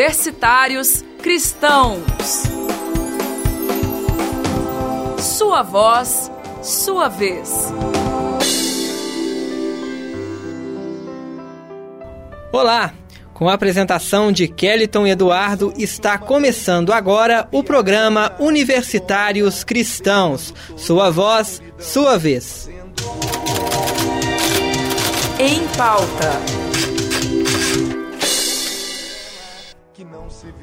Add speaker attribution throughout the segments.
Speaker 1: Universitários Cristãos. Sua voz, sua vez.
Speaker 2: Olá! Com a apresentação de Kellyton Eduardo, está começando agora o programa Universitários Cristãos. Sua voz, sua vez.
Speaker 1: Em pauta.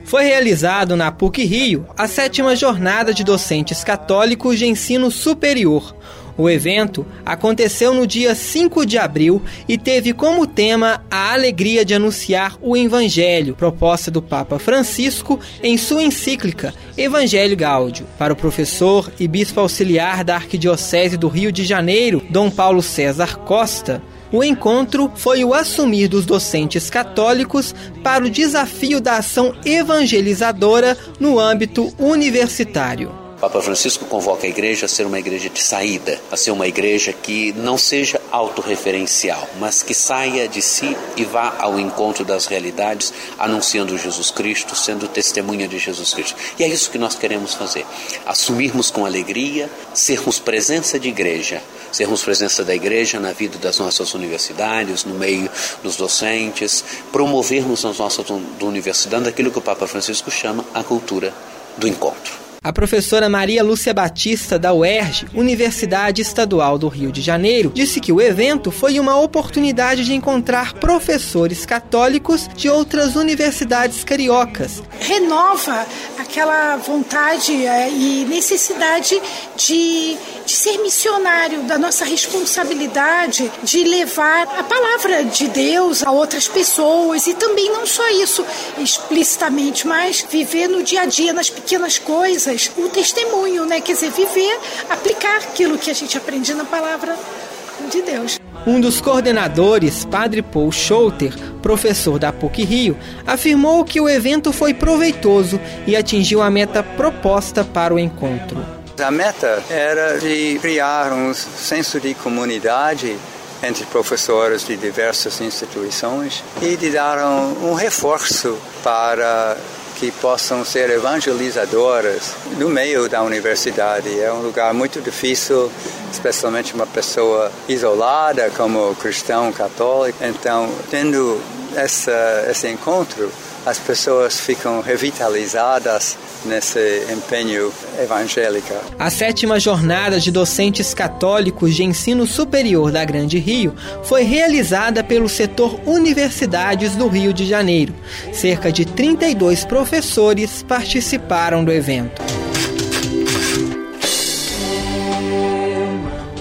Speaker 2: Foi realizado na PUC Rio a sétima jornada de docentes católicos de ensino superior. O evento aconteceu no dia 5 de abril e teve como tema a alegria de anunciar o Evangelho, proposta do Papa Francisco em sua encíclica Evangelho Gáudio, para o professor e bispo auxiliar da Arquidiocese do Rio de Janeiro, Dom Paulo César Costa. O encontro foi o assumir dos docentes católicos para o desafio da ação evangelizadora no âmbito universitário.
Speaker 3: Papa Francisco convoca a igreja a ser uma igreja de saída, a ser uma igreja que não seja autorreferencial, mas que saia de si e vá ao encontro das realidades, anunciando Jesus Cristo, sendo testemunha de Jesus Cristo. E é isso que nós queremos fazer: assumirmos com alegria, sermos presença de igreja, sermos presença da igreja na vida das nossas universidades, no meio dos docentes, promovermos nas nossas universidades aquilo que o Papa Francisco chama a cultura do encontro.
Speaker 2: A professora Maria Lúcia Batista, da UERJ, Universidade Estadual do Rio de Janeiro, disse que o evento foi uma oportunidade de encontrar professores católicos de outras universidades cariocas.
Speaker 4: Renova aquela vontade é, e necessidade de, de ser missionário, da nossa responsabilidade de levar a palavra de Deus a outras pessoas e também não só isso explicitamente, mas viver no dia a dia, nas pequenas coisas o testemunho, né? Quer dizer, viver, aplicar aquilo que a gente aprende na palavra de Deus.
Speaker 2: Um dos coordenadores, Padre Paul Schouter, professor da PUC Rio, afirmou que o evento foi proveitoso e atingiu a meta proposta para o encontro.
Speaker 5: A meta era de criar um senso de comunidade entre professores de diversas instituições e de dar um, um reforço para que possam ser evangelizadoras no meio da universidade. É um lugar muito difícil, especialmente uma pessoa isolada como cristão católico. Então, tendo essa, esse encontro, as pessoas ficam revitalizadas nesse empenho evangélico.
Speaker 2: A sétima jornada de docentes católicos de ensino superior da Grande Rio foi realizada pelo setor Universidades do Rio de Janeiro. Cerca de 32 professores participaram do evento.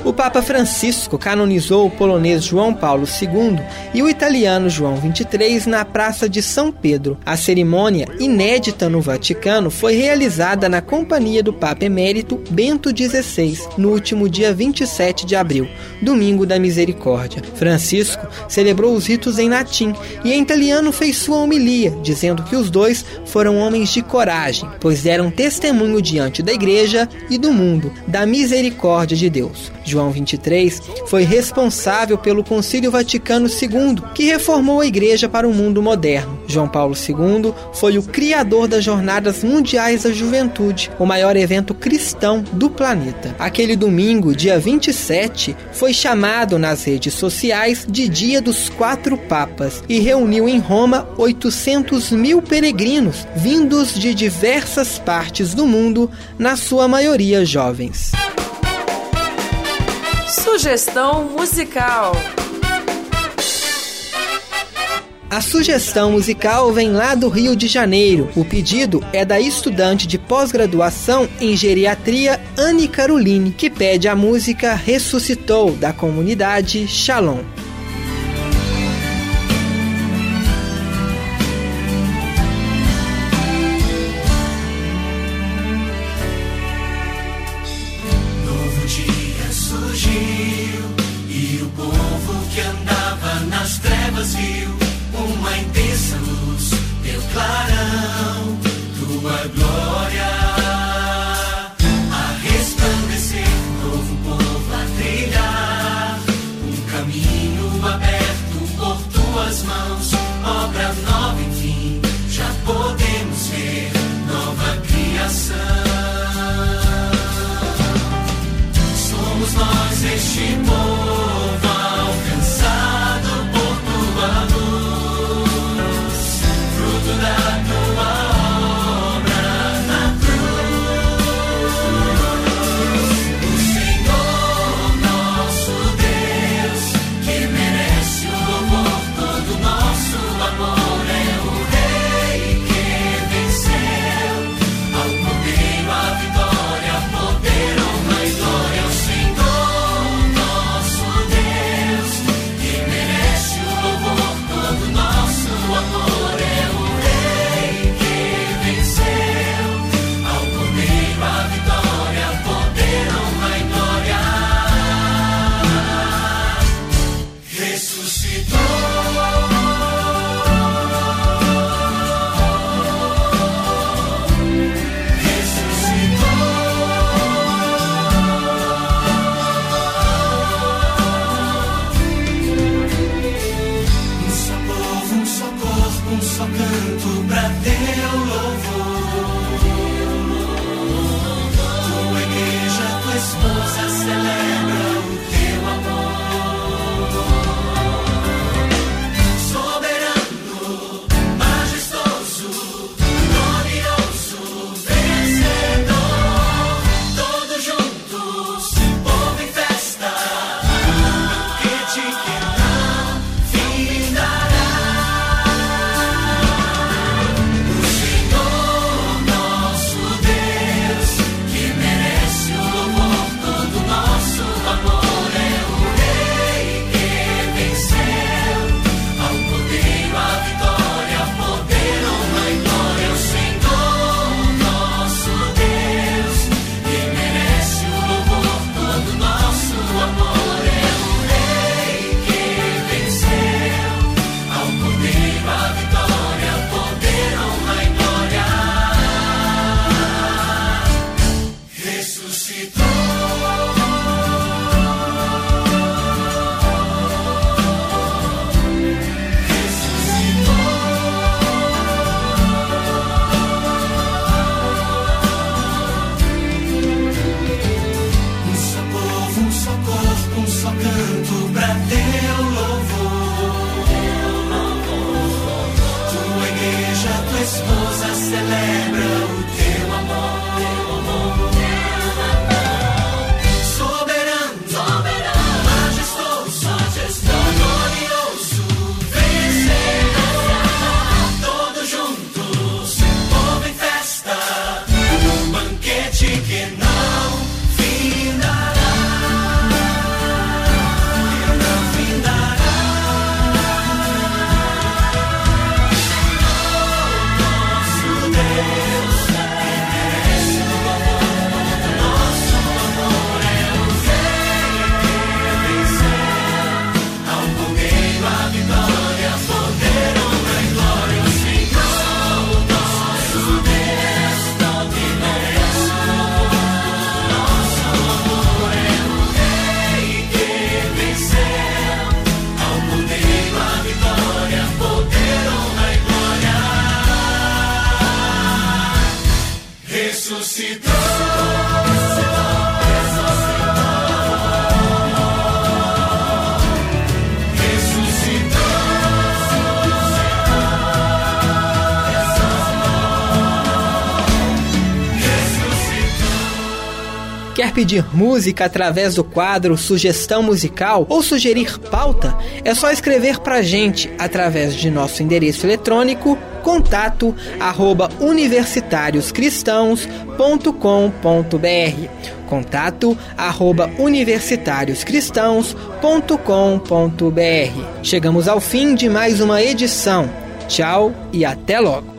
Speaker 2: O Papa Francisco canonizou o polonês João Paulo II e o italiano João XXIII na Praça de São Pedro. A cerimônia, inédita no Vaticano, foi realizada na companhia do Papa Emérito Bento XVI, no último dia 27 de abril, domingo da Misericórdia. Francisco celebrou os ritos em latim e em italiano fez sua homilia, dizendo que os dois foram homens de coragem, pois deram testemunho diante da igreja e do mundo da misericórdia de Deus. João 23, foi responsável pelo Concílio Vaticano II, que reformou a Igreja para o mundo moderno. João Paulo II foi o criador das Jornadas Mundiais da Juventude, o maior evento cristão do planeta. Aquele domingo, dia 27, foi chamado nas redes sociais de Dia dos Quatro Papas e reuniu em Roma 800 mil peregrinos vindos de diversas partes do mundo, na sua maioria jovens.
Speaker 1: Sugestão musical.
Speaker 2: A sugestão musical vem lá do Rio de Janeiro. O pedido é da estudante de pós-graduação em geriatria Anne Caroline, que pede a música Ressuscitou da comunidade Shalom. Quer pedir música através do quadro Sugestão Musical ou sugerir pauta? É só escrever pra gente através de nosso endereço eletrônico contato arroba universitarioscristãos.com.br contato arroba universitarioscristãos.com.br Chegamos ao fim de mais uma edição. Tchau e até logo!